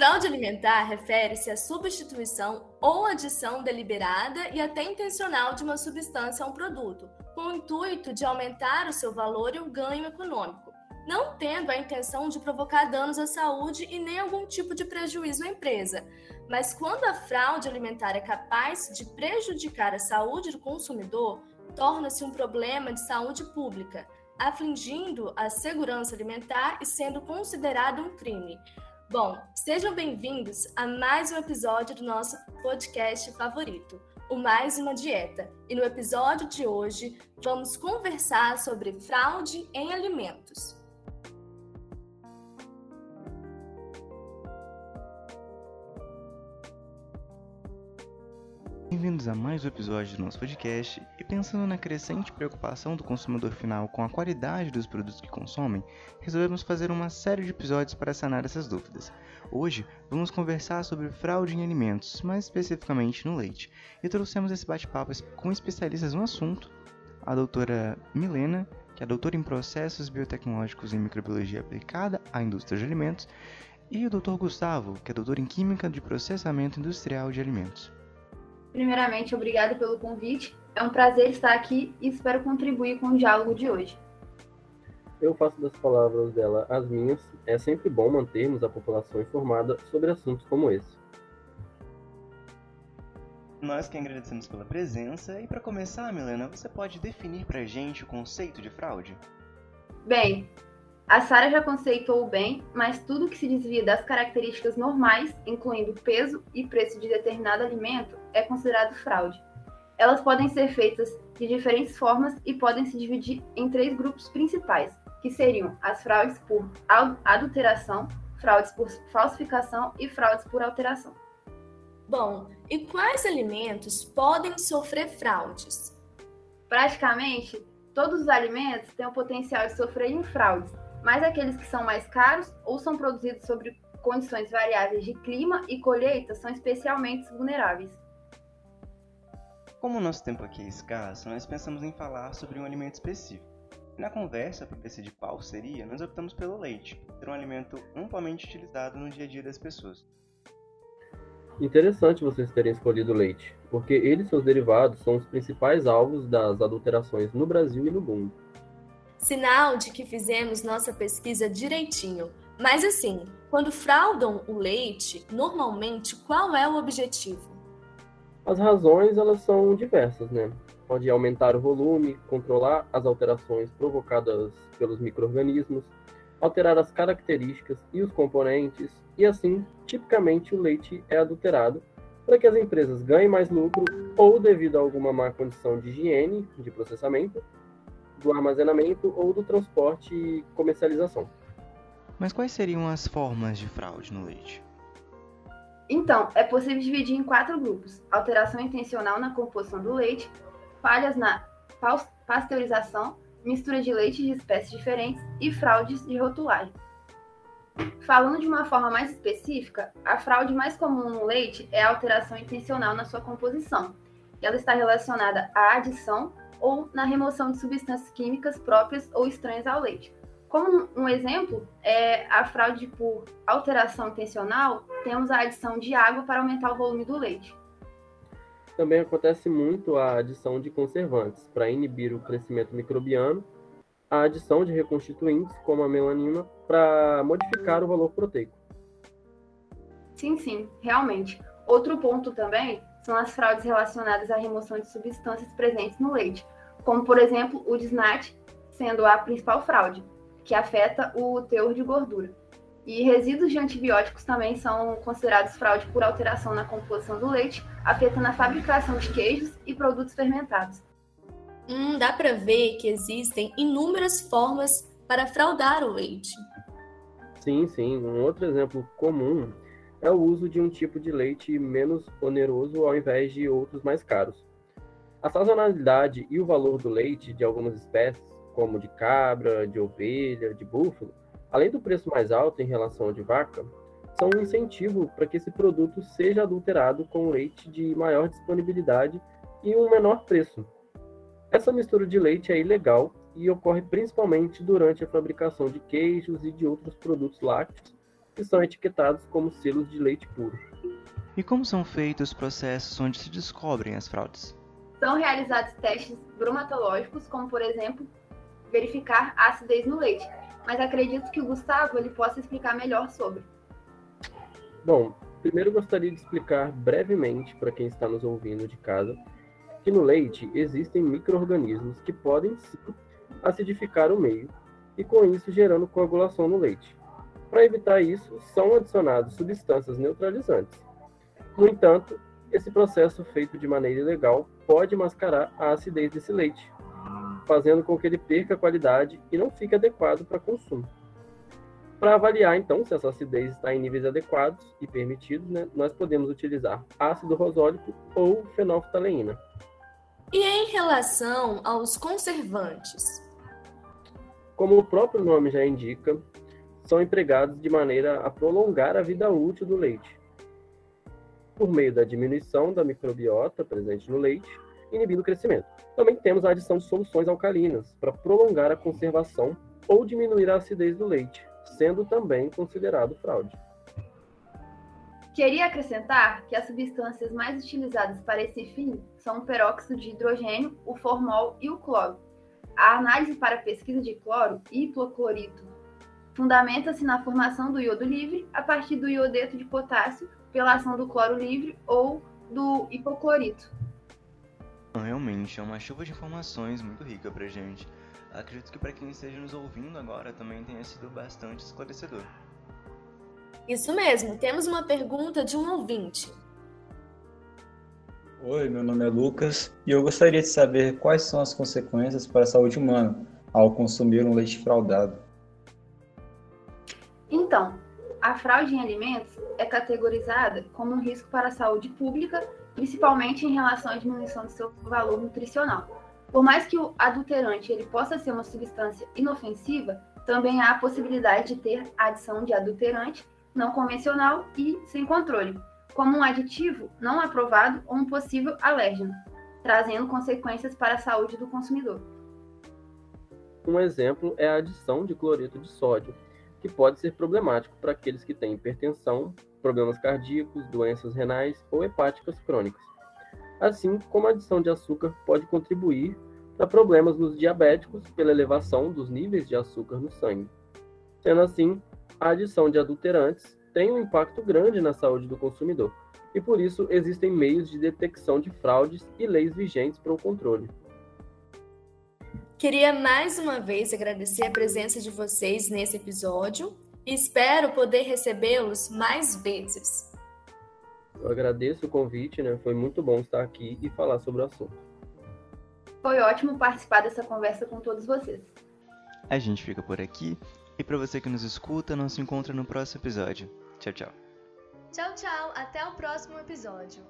Fraude alimentar refere-se à substituição ou adição deliberada e até intencional de uma substância a um produto, com o intuito de aumentar o seu valor e o ganho econômico, não tendo a intenção de provocar danos à saúde e nem algum tipo de prejuízo à empresa. Mas quando a fraude alimentar é capaz de prejudicar a saúde do consumidor, torna-se um problema de saúde pública, afligindo a segurança alimentar e sendo considerado um crime. Bom, sejam bem-vindos a mais um episódio do nosso podcast favorito, o Mais Uma Dieta. E no episódio de hoje vamos conversar sobre fraude em alimentos. Bem-vindos a mais um episódio do nosso podcast. E pensando na crescente preocupação do consumidor final com a qualidade dos produtos que consomem, resolvemos fazer uma série de episódios para sanar essas dúvidas. Hoje vamos conversar sobre fraude em alimentos, mais especificamente no leite, e trouxemos esse bate-papo com especialistas no assunto, a doutora Milena, que é doutora em processos biotecnológicos em microbiologia aplicada à indústria de alimentos, e o Dr. Gustavo, que é doutor em química de processamento industrial de alimentos. Primeiramente, obrigado pelo convite. É um prazer estar aqui e espero contribuir com o diálogo de hoje. Eu faço das palavras dela as minhas. É sempre bom mantermos a população informada sobre assuntos como esse. Nós que agradecemos pela presença e para começar, Milena, você pode definir para a gente o conceito de fraude? Bem, a Sara já conceitou bem, mas tudo que se desvia das características normais, incluindo peso e preço de determinado alimento, é considerado fraude. Elas podem ser feitas de diferentes formas e podem se dividir em três grupos principais, que seriam as fraudes por adulteração, fraudes por falsificação e fraudes por alteração. Bom, e quais alimentos podem sofrer fraudes? Praticamente todos os alimentos têm o potencial de sofrer fraudes, mas aqueles que são mais caros ou são produzidos sobre condições variáveis de clima e colheita são especialmente vulneráveis. Como o nosso tempo aqui é escasso, nós pensamos em falar sobre um alimento específico. Na conversa para decidir qual seria, nós optamos pelo leite, ser um alimento amplamente utilizado no dia a dia das pessoas. Interessante vocês terem escolhido o leite, porque ele e seus derivados são os principais alvos das adulterações no Brasil e no mundo. Sinal de que fizemos nossa pesquisa direitinho. Mas assim, quando fraudam o leite, normalmente qual é o objetivo? As razões elas são diversas, né? Pode aumentar o volume, controlar as alterações provocadas pelos microrganismos, alterar as características e os componentes, e assim, tipicamente o leite é adulterado para que as empresas ganhem mais lucro ou devido a alguma má condição de higiene, de processamento, do armazenamento ou do transporte e comercialização. Mas quais seriam as formas de fraude no leite? Então, é possível dividir em quatro grupos: alteração intencional na composição do leite, falhas na pasteurização, mistura de leite de espécies diferentes e fraudes de rotulagem. Falando de uma forma mais específica, a fraude mais comum no leite é a alteração intencional na sua composição. Ela está relacionada à adição ou na remoção de substâncias químicas próprias ou estranhas ao leite. Como um exemplo, é a fraude por alteração intencional, temos a adição de água para aumentar o volume do leite. Também acontece muito a adição de conservantes para inibir o crescimento microbiano, a adição de reconstituintes, como a melanina, para modificar o valor proteico. Sim, sim, realmente. Outro ponto também são as fraudes relacionadas à remoção de substâncias presentes no leite, como por exemplo o DSNAT, sendo a principal fraude, que afeta o teor de gordura. E resíduos de antibióticos também são considerados fraude por alteração na composição do leite, afetando a fabricação de queijos e produtos fermentados. Hum, dá para ver que existem inúmeras formas para fraudar o leite. Sim, sim. Um outro exemplo comum é o uso de um tipo de leite menos oneroso ao invés de outros mais caros. A sazonalidade e o valor do leite de algumas espécies, como de cabra, de ovelha, de búfalo, além do preço mais alto em relação ao de vaca, são um incentivo para que esse produto seja adulterado com leite de maior disponibilidade e um menor preço. Essa mistura de leite é ilegal e ocorre principalmente durante a fabricação de queijos e de outros produtos lácteos, que são etiquetados como selos de leite puro. E como são feitos os processos onde se descobrem as fraudes? São realizados testes bromatológicos, como por exemplo, verificar a acidez no leite. Mas acredito que o Gustavo ele possa explicar melhor sobre. Bom, primeiro gostaria de explicar brevemente para quem está nos ouvindo de casa que no leite existem micro-organismos que podem sim acidificar o meio e com isso gerando coagulação no leite. Para evitar isso, são adicionadas substâncias neutralizantes. No entanto, esse processo feito de maneira ilegal pode mascarar a acidez desse leite, fazendo com que ele perca a qualidade e não fique adequado para consumo. Para avaliar, então, se essa acidez está em níveis adequados e permitidos, né, nós podemos utilizar ácido rosólico ou fenolftaleína. E em relação aos conservantes? Como o próprio nome já indica, são empregados de maneira a prolongar a vida útil do leite, por meio da diminuição da microbiota presente no leite, inibindo o crescimento. Também temos a adição de soluções alcalinas para prolongar a conservação ou diminuir a acidez do leite, sendo também considerado fraude. Queria acrescentar que as substâncias mais utilizadas para esse fim são o peróxido de hidrogênio, o formol e o cloro. A análise para pesquisa de cloro e hipoclorito fundamenta-se na formação do iodo livre a partir do iodeto de potássio pela ação do cloro livre ou do hipoclorito. Realmente, é uma chuva de informações muito rica pra gente. Acredito que para quem esteja nos ouvindo agora também tenha sido bastante esclarecedor. Isso mesmo, temos uma pergunta de um ouvinte. Oi, meu nome é Lucas e eu gostaria de saber quais são as consequências para a saúde humana ao consumir um leite fraudado. Então, a fraude em alimentos é categorizada como um risco para a saúde pública, principalmente em relação à diminuição do seu valor nutricional. Por mais que o adulterante ele possa ser uma substância inofensiva, também há a possibilidade de ter adição de adulterante não convencional e sem controle, como um aditivo não aprovado ou um possível alérgeno, trazendo consequências para a saúde do consumidor. Um exemplo é a adição de cloreto de sódio, que pode ser problemático para aqueles que têm hipertensão, problemas cardíacos, doenças renais ou hepáticas crônicas. Assim como a adição de açúcar pode contribuir para problemas nos diabéticos pela elevação dos níveis de açúcar no sangue. Sendo assim, a adição de adulterantes tem um impacto grande na saúde do consumidor, e por isso existem meios de detecção de fraudes e leis vigentes para o controle. Queria mais uma vez agradecer a presença de vocês nesse episódio e espero poder recebê-los mais vezes. Eu agradeço o convite, né? Foi muito bom estar aqui e falar sobre o assunto. Foi ótimo participar dessa conversa com todos vocês. A gente fica por aqui e para você que nos escuta, nos encontra no próximo episódio. Tchau, tchau. Tchau, tchau. Até o próximo episódio.